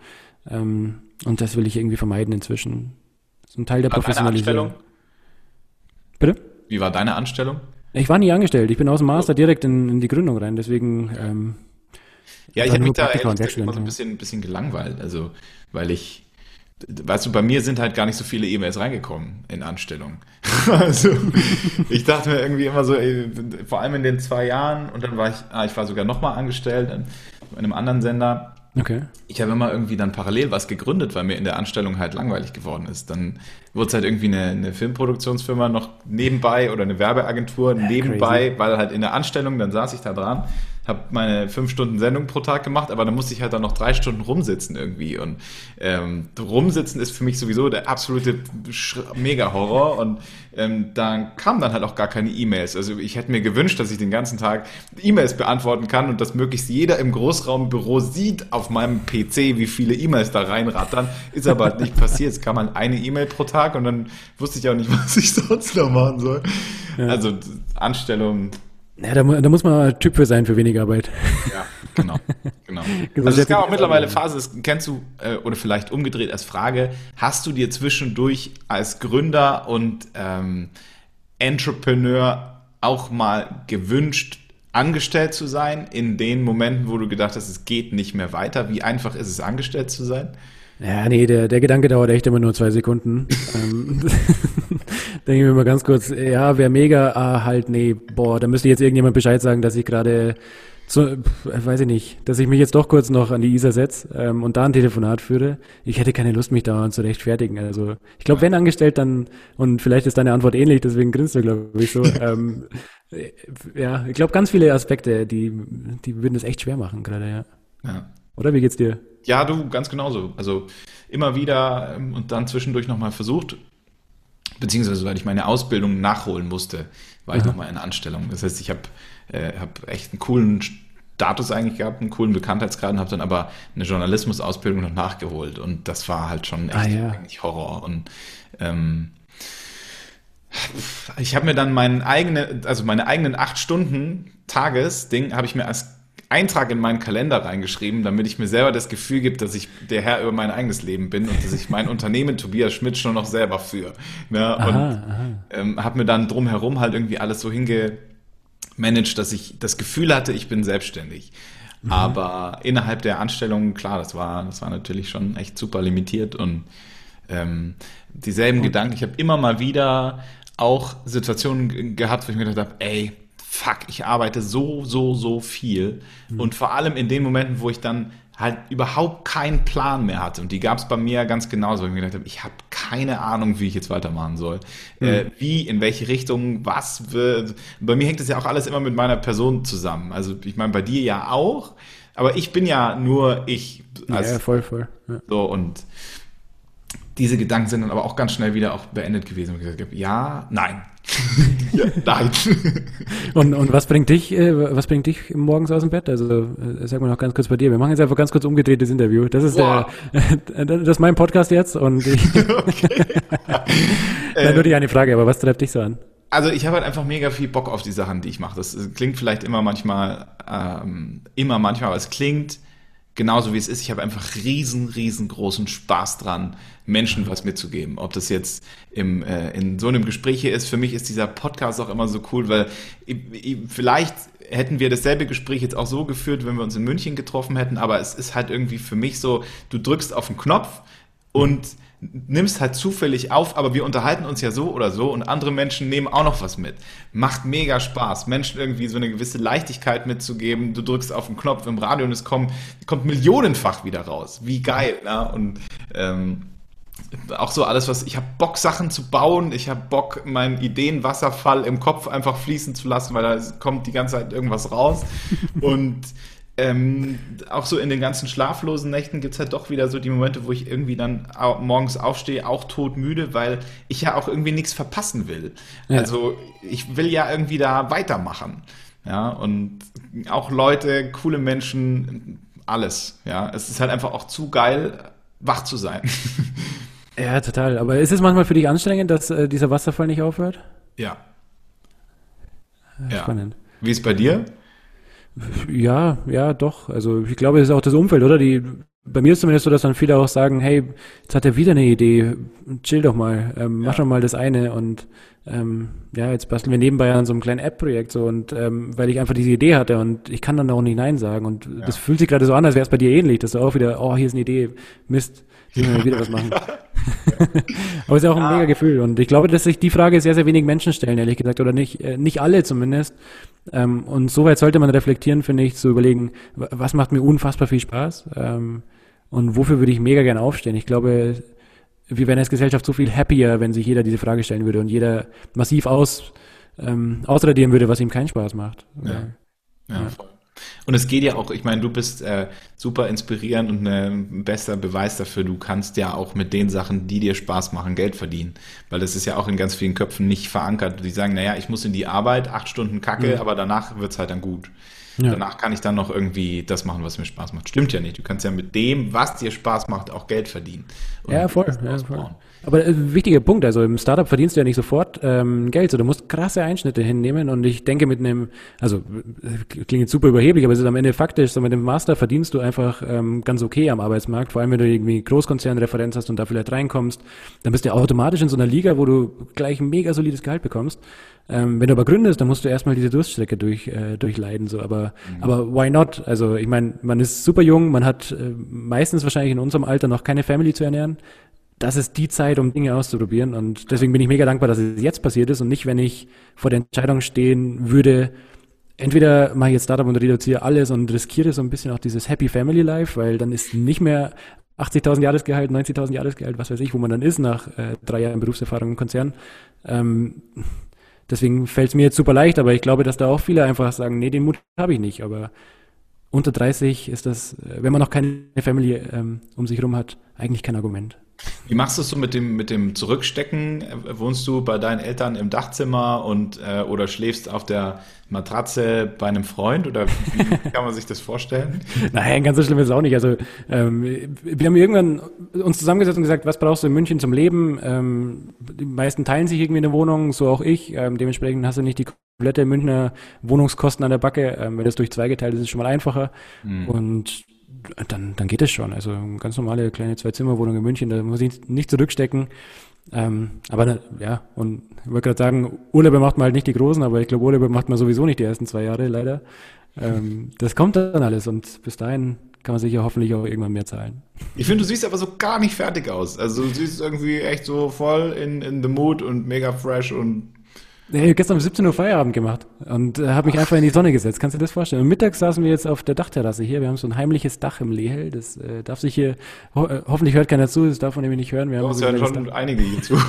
Ähm, und das will ich irgendwie vermeiden inzwischen. So ein Teil der Professionalisierung. Bitte? Wie war deine Anstellung? Ich war nie angestellt. Ich bin aus dem Master direkt in, in die Gründung rein, deswegen. Ähm, ja, ich habe mich da immer so ein bisschen, bisschen gelangweilt, also weil ich weißt du, bei mir sind halt gar nicht so viele E-Mails reingekommen in Anstellung. <laughs> also ich dachte mir irgendwie immer so, ey, vor allem in den zwei Jahren und dann war ich, ah, ich war sogar nochmal angestellt in, in einem anderen Sender. Okay. Ich habe immer irgendwie dann parallel was gegründet, weil mir in der Anstellung halt langweilig geworden ist. Dann wurde es halt irgendwie eine, eine Filmproduktionsfirma noch nebenbei oder eine Werbeagentur ja, nebenbei, crazy. weil halt in der Anstellung, dann saß ich da dran habe meine fünf Stunden Sendung pro Tag gemacht, aber dann musste ich halt dann noch drei Stunden rumsitzen irgendwie. Und ähm, rumsitzen ist für mich sowieso der absolute Mega-Horror. Und ähm, dann kamen dann halt auch gar keine E-Mails. Also ich hätte mir gewünscht, dass ich den ganzen Tag E-Mails beantworten kann und dass möglichst jeder im Großraumbüro sieht auf meinem PC, wie viele E-Mails da reinrattern. Ist aber halt nicht passiert. Es kam halt eine E-Mail pro Tag und dann wusste ich auch nicht, <laughs> was ich sonst noch machen soll. Ja. Also Anstellung ja, da, da, muss man Typ für sein für wenig Arbeit. Ja, genau. genau. <laughs> Also es gab auch mittlerweile Phase, das kennst du, äh, oder vielleicht umgedreht als Frage, hast du dir zwischendurch als Gründer und ähm, Entrepreneur auch mal gewünscht, angestellt zu sein, in den Momenten, wo du gedacht hast, es geht nicht mehr weiter? Wie einfach ist es, angestellt zu sein? Ja, nee, der, der Gedanke dauert echt immer nur zwei Sekunden. <laughs> ähm, <laughs> denke ich mir mal ganz kurz, ja, wäre mega, ah, halt, nee, boah, da müsste jetzt irgendjemand Bescheid sagen, dass ich gerade so, weiß ich nicht, dass ich mich jetzt doch kurz noch an die ISA setze ähm, und da ein Telefonat führe. Ich hätte keine Lust, mich da zu rechtfertigen. Also ich glaube, wenn angestellt, dann, und vielleicht ist deine Antwort ähnlich, deswegen grinst du, glaube ich, so. <laughs> ähm, ja, ich glaube, ganz viele Aspekte, die, die würden es echt schwer machen gerade, ja. ja. Oder wie geht's dir? Ja, du, ganz genauso. Also immer wieder ähm, und dann zwischendurch nochmal versucht, beziehungsweise weil ich meine Ausbildung nachholen musste, war mhm. ich nochmal in Anstellung. Das heißt, ich habe äh, hab echt einen coolen Status eigentlich gehabt, einen coolen Bekanntheitsgrad und habe dann aber eine Journalismusausbildung noch nachgeholt und das war halt schon echt ah, ja. eigentlich Horror und ähm, ich habe mir dann meinen eigenen, also meine eigenen acht Stunden Tagesding habe ich mir als Eintrag in meinen Kalender reingeschrieben, damit ich mir selber das Gefühl gibt, dass ich der Herr über mein eigenes Leben bin und dass ich mein <laughs> Unternehmen Tobias Schmidt schon noch selber führe. Ne? Und ähm, habe mir dann drumherum halt irgendwie alles so hingemanagt, dass ich das Gefühl hatte, ich bin selbstständig. Mhm. Aber innerhalb der Anstellung, klar, das war, das war natürlich schon echt super limitiert und ähm, dieselben mhm. Gedanken. Ich habe immer mal wieder auch Situationen gehabt, wo ich mir gedacht habe, ey, fuck, ich arbeite so, so, so viel. Mhm. Und vor allem in den Momenten, wo ich dann halt überhaupt keinen Plan mehr hatte. Und die gab es bei mir ganz genauso, wo ich mir gedacht habe, ich habe keine Ahnung, wie ich jetzt weitermachen soll. Mhm. Äh, wie, in welche Richtung, was wird. Bei mir hängt das ja auch alles immer mit meiner Person zusammen. Also ich meine, bei dir ja auch, aber ich bin ja nur ich. Als, ja, voll, voll. Ja. So, und diese Gedanken sind dann aber auch ganz schnell wieder auch beendet gewesen. Und gesagt, ja, nein. <laughs> ja, nein. <laughs> und, und was bringt dich, äh, was bringt dich morgens aus dem Bett? Also äh, sag mal noch ganz kurz bei dir. Wir machen jetzt einfach ganz kurz umgedrehtes Interview. Das ist wow. <laughs> der, das ist mein Podcast jetzt und ich. Nein, nur die eine Frage, aber was treibt dich so an? Also ich habe halt einfach mega viel Bock auf die Sachen, die ich mache. Das klingt vielleicht immer manchmal, ähm, immer manchmal, aber es klingt genauso wie es ist. Ich habe einfach riesen, riesengroßen Spaß dran, Menschen was mitzugeben. Ob das jetzt im, äh, in so einem Gespräch hier ist. Für mich ist dieser Podcast auch immer so cool, weil ich, ich, vielleicht hätten wir dasselbe Gespräch jetzt auch so geführt, wenn wir uns in München getroffen hätten, aber es ist halt irgendwie für mich so, du drückst auf den Knopf und mhm nimmst halt zufällig auf, aber wir unterhalten uns ja so oder so und andere Menschen nehmen auch noch was mit. Macht mega Spaß, Menschen irgendwie so eine gewisse Leichtigkeit mitzugeben. Du drückst auf den Knopf im Radio und es kommt, kommt millionenfach wieder raus. Wie geil, ne? Und ähm, auch so alles, was ich habe Bock, Sachen zu bauen. Ich habe Bock, meinen Ideenwasserfall im Kopf einfach fließen zu lassen, weil da kommt die ganze Zeit irgendwas raus. <laughs> und ähm, auch so in den ganzen schlaflosen Nächten gibt es halt doch wieder so die Momente, wo ich irgendwie dann morgens aufstehe, auch todmüde, weil ich ja auch irgendwie nichts verpassen will. Ja. Also ich will ja irgendwie da weitermachen. Ja, und auch Leute, coole Menschen, alles. Ja, es ist halt einfach auch zu geil, wach zu sein. <laughs> Ja, total. Aber ist es manchmal für dich anstrengend, dass äh, dieser Wasserfall nicht aufhört? Ja. ja. Spannend. Wie ist bei dir? Ja, ja, doch. Also ich glaube, es ist auch das Umfeld, oder? Die, bei mir ist zumindest so, dass dann viele auch sagen, hey, jetzt hat er wieder eine Idee, chill doch mal, ähm, mach ja. doch mal das eine und ähm, ja, jetzt basteln wir nebenbei an so einem kleinen App-Projekt so und ähm, weil ich einfach diese Idee hatte und ich kann dann auch nicht Nein sagen und ja. das fühlt sich gerade so an, als wäre es bei dir ähnlich, dass du auch wieder, oh, hier ist eine Idee, Mist, müssen wir wieder was machen. <laughs> <laughs> Aber es ist auch ein ja. mega Gefühl und ich glaube, dass sich die Frage sehr, sehr wenig Menschen stellen, ehrlich gesagt, oder nicht, äh, nicht alle zumindest. Ähm, und soweit sollte man reflektieren, finde ich, zu überlegen, was macht mir unfassbar viel Spaß ähm, und wofür würde ich mega gern aufstehen. Ich glaube, wir wären als Gesellschaft so viel happier, wenn sich jeder diese Frage stellen würde und jeder massiv aus, ähm, ausradieren würde, was ihm keinen Spaß macht. Ja, ja, ja. Und es geht ja auch, ich meine, du bist äh, super inspirierend und ein bester Beweis dafür, du kannst ja auch mit den Sachen, die dir Spaß machen, Geld verdienen. Weil das ist ja auch in ganz vielen Köpfen nicht verankert. Die sagen, naja, ich muss in die Arbeit, acht Stunden Kacke, mhm. aber danach wird's halt dann gut. Ja. Danach kann ich dann noch irgendwie das machen, was mir Spaß macht. Stimmt ja nicht. Du kannst ja mit dem, was dir Spaß macht, auch Geld verdienen. ja, voll. Ja, voll. Aber äh, wichtiger Punkt, also im Startup verdienst du ja nicht sofort ähm, Geld, so du musst krasse Einschnitte hinnehmen und ich denke mit einem, also äh, klingt jetzt super überheblich, aber es ist am Ende faktisch, so mit dem Master verdienst du einfach ähm, ganz okay am Arbeitsmarkt, vor allem wenn du irgendwie Großkonzernreferenz hast und da vielleicht reinkommst, dann bist du automatisch in so einer Liga, wo du gleich ein mega solides Gehalt bekommst. Ähm, wenn du aber gründest, dann musst du erstmal diese Durststrecke durch, äh, durchleiden, so, aber, mhm. aber why not? Also ich meine, man ist super jung, man hat äh, meistens wahrscheinlich in unserem Alter noch keine Family zu ernähren das ist die Zeit, um Dinge auszuprobieren. Und deswegen bin ich mega dankbar, dass es jetzt passiert ist und nicht, wenn ich vor der Entscheidung stehen würde, entweder mache ich jetzt Startup und reduziere alles und riskiere so ein bisschen auch dieses Happy Family Life, weil dann ist nicht mehr 80.000 Jahresgehalt, 90.000 Jahresgehalt, was weiß ich, wo man dann ist nach äh, drei Jahren Berufserfahrung im Konzern. Ähm, deswegen fällt es mir jetzt super leicht, aber ich glaube, dass da auch viele einfach sagen, nee, den Mut habe ich nicht. Aber unter 30 ist das, äh, wenn man noch keine Family ähm, um sich herum hat, eigentlich kein Argument. Wie machst du es so mit dem, mit dem Zurückstecken? Wohnst du bei deinen Eltern im Dachzimmer und äh, oder schläfst auf der Matratze bei einem Freund oder wie <laughs> kann man sich das vorstellen? Nein, ganz so schlimm ist es auch nicht. Also ähm, wir haben irgendwann uns zusammengesetzt und gesagt, was brauchst du in München zum Leben? Ähm, die meisten teilen sich irgendwie eine Wohnung, so auch ich. Ähm, dementsprechend hast du nicht die komplette Münchner Wohnungskosten an der Backe. Ähm, wenn das durch zwei geteilt ist, ist es schon mal einfacher. Mhm. Und dann, dann geht es schon. Also ganz normale kleine Zwei-Zimmer-Wohnung in München, da muss ich nicht zurückstecken. Ähm, aber ja, und ich wollte gerade sagen, Urlaube macht man halt nicht die großen, aber ich glaube, Urlaube macht man sowieso nicht die ersten zwei Jahre, leider. Ähm, das kommt dann alles und bis dahin kann man sich ja hoffentlich auch irgendwann mehr zahlen. Ich finde, du siehst aber so gar nicht fertig aus. Also du siehst irgendwie echt so voll in, in the mood und mega fresh und Nee, gestern um 17 Uhr Feierabend gemacht und äh, habe mich einfach in die Sonne gesetzt. Kannst du dir das vorstellen? Und mittags saßen wir jetzt auf der Dachterrasse hier. Wir haben so ein heimliches Dach im Lehel. Das äh, darf sich hier, ho äh, hoffentlich hört keiner zu, das darf man nämlich nicht hören. Wir haben so ja schon Dach. einige hier zu. <laughs>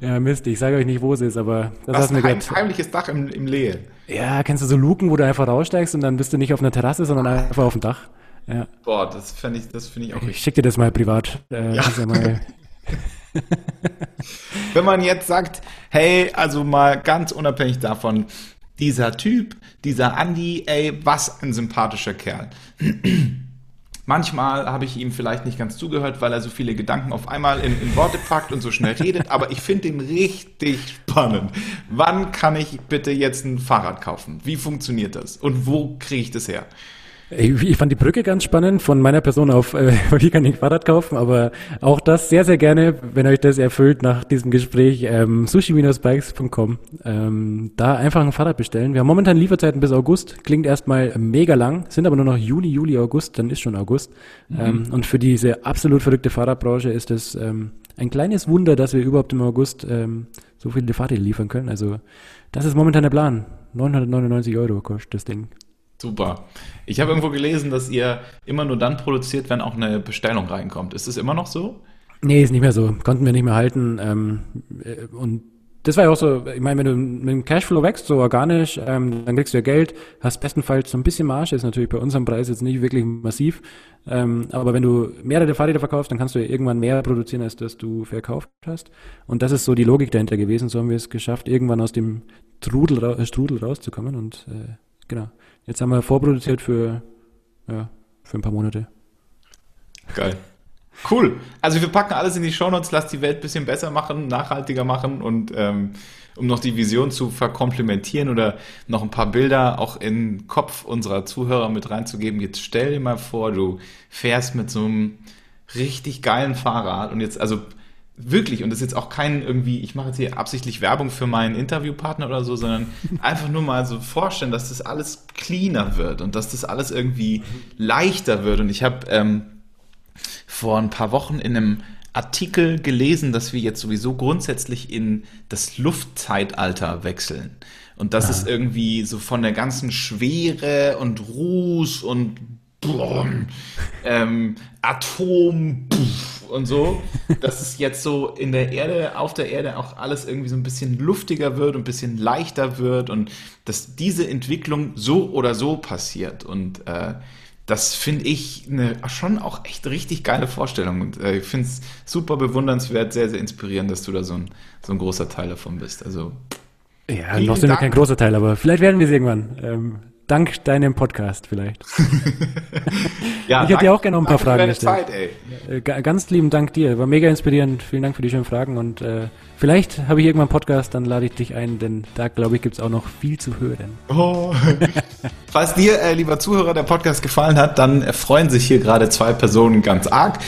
ja, Mist, ich sage euch nicht, wo es ist, aber das, das ist ein heim heimliches Dach im, im Lehel. Ja, kennst du so Luken, wo du einfach raussteigst und dann bist du nicht auf einer Terrasse, sondern einfach auf dem Dach. Ja. Boah, das finde ich, das finde ich auch richtig. Ich schick dir das mal privat. Äh, ja. ja mal <laughs> <laughs> <laughs> Wenn man jetzt sagt, hey, also mal ganz unabhängig davon, dieser Typ, dieser Andy, ey, was ein sympathischer Kerl. <clears throat> Manchmal habe ich ihm vielleicht nicht ganz zugehört, weil er so viele Gedanken auf einmal in, in Worte packt und so schnell redet, aber ich finde ihn richtig spannend. Wann kann ich bitte jetzt ein Fahrrad kaufen? Wie funktioniert das? Und wo kriege ich das her? Ich fand die Brücke ganz spannend von meiner Person auf, äh, <laughs> wie kann ich ein Fahrrad kaufen, aber auch das sehr, sehr gerne, wenn euch das erfüllt nach diesem Gespräch, ähm, sushi-bikes.com. Ähm, da einfach ein Fahrrad bestellen. Wir haben momentan Lieferzeiten bis August, klingt erstmal mega lang, sind aber nur noch Juni, Juli, August, dann ist schon August. Mhm. Ähm, und für diese absolut verrückte Fahrradbranche ist es ähm, ein kleines Wunder, dass wir überhaupt im August ähm, so viele Fahrräder liefern können. Also das ist momentan der Plan. 999 Euro kostet das Ding. Super. Ich habe irgendwo gelesen, dass ihr immer nur dann produziert, wenn auch eine Bestellung reinkommt. Ist es immer noch so? Nee, ist nicht mehr so. Konnten wir nicht mehr halten. Ähm, äh, und das war ja auch so, ich meine, wenn du mit dem Cashflow wächst, so organisch, ähm, dann kriegst du ja Geld, hast bestenfalls so ein bisschen Marge, ist natürlich bei unserem Preis jetzt nicht wirklich massiv, ähm, aber wenn du mehrere Fahrräder verkaufst, dann kannst du ja irgendwann mehr produzieren, als das du verkauft hast. Und das ist so die Logik dahinter gewesen, so haben wir es geschafft, irgendwann aus dem Trudel, Strudel rauszukommen und äh, genau. Jetzt haben wir vorproduziert für, ja, für ein paar Monate. Geil. Cool. Also wir packen alles in die Shownotes, lass die Welt ein bisschen besser machen, nachhaltiger machen und ähm, um noch die Vision zu verkomplementieren oder noch ein paar Bilder auch in den Kopf unserer Zuhörer mit reinzugeben. Jetzt stell dir mal vor, du fährst mit so einem richtig geilen Fahrrad und jetzt, also wirklich, und das ist jetzt auch kein irgendwie, ich mache jetzt hier absichtlich Werbung für meinen Interviewpartner oder so, sondern <laughs> einfach nur mal so vorstellen, dass das alles cleaner wird und dass das alles irgendwie leichter wird. Und ich habe ähm, vor ein paar Wochen in einem Artikel gelesen, dass wir jetzt sowieso grundsätzlich in das Luftzeitalter wechseln. Und das ja. ist irgendwie so von der ganzen Schwere und Ruß und ähm, Atom und so, dass es jetzt so in der Erde, auf der Erde auch alles irgendwie so ein bisschen luftiger wird und ein bisschen leichter wird und dass diese Entwicklung so oder so passiert. Und äh, das finde ich eine schon auch echt richtig geile Vorstellung. Und äh, ich finde es super bewundernswert, sehr, sehr inspirierend, dass du da so ein, so ein großer Teil davon bist. Also. Ja, noch sind wir kein großer Teil, aber vielleicht werden wir es irgendwann. Ähm, dank deinem Podcast vielleicht. <laughs> ja, ich hätte dir auch gerne noch ein paar Fragen gestellt. Zeit, ey. Äh, ganz lieben Dank dir. War mega inspirierend. Vielen Dank für die schönen Fragen und äh, vielleicht habe ich irgendwann einen Podcast, dann lade ich dich ein, denn da glaube ich gibt es auch noch viel zu hören. Oh. <laughs> Falls dir, äh, lieber Zuhörer, der Podcast gefallen hat, dann freuen sich hier gerade zwei Personen ganz arg.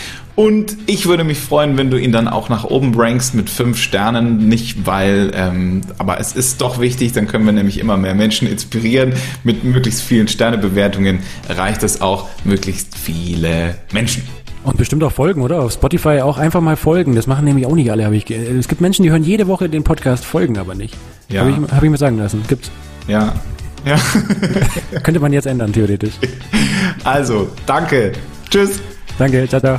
Und ich würde mich freuen, wenn du ihn dann auch nach oben rankst mit fünf Sternen. Nicht weil, ähm, aber es ist doch wichtig, dann können wir nämlich immer mehr Menschen inspirieren. Mit möglichst vielen Sternebewertungen erreicht es auch möglichst viele Menschen. Und bestimmt auch folgen, oder? Auf Spotify auch einfach mal folgen. Das machen nämlich auch nicht alle. Hab ich es gibt Menschen, die hören jede Woche den Podcast, folgen aber nicht. Ja. Habe ich, hab ich mir sagen lassen. Gibt's. Ja. Ja. <laughs> Könnte man jetzt ändern, theoretisch. Also, danke. Tschüss. Danke. Ciao, ciao.